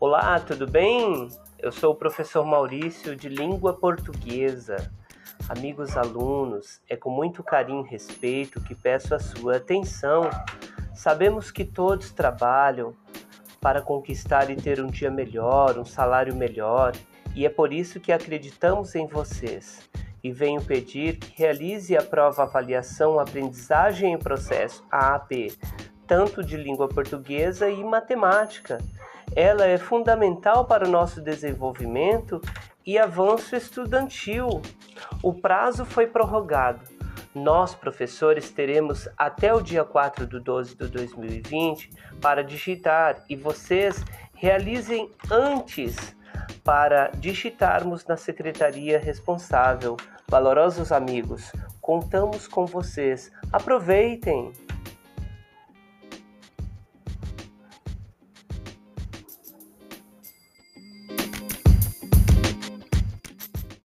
Olá, tudo bem? Eu sou o professor Maurício de Língua Portuguesa. Amigos alunos, é com muito carinho e respeito que peço a sua atenção. Sabemos que todos trabalham para conquistar e ter um dia melhor, um salário melhor, e é por isso que acreditamos em vocês. E venho pedir que realize a prova avaliação aprendizagem em processo AAP, tanto de língua portuguesa e matemática ela é fundamental para o nosso desenvolvimento e avanço estudantil. O prazo foi prorrogado. Nós, professores, teremos até o dia 4 de 12 de 2020 para digitar e vocês realizem antes para digitarmos na secretaria responsável. Valorosos amigos, contamos com vocês. Aproveitem!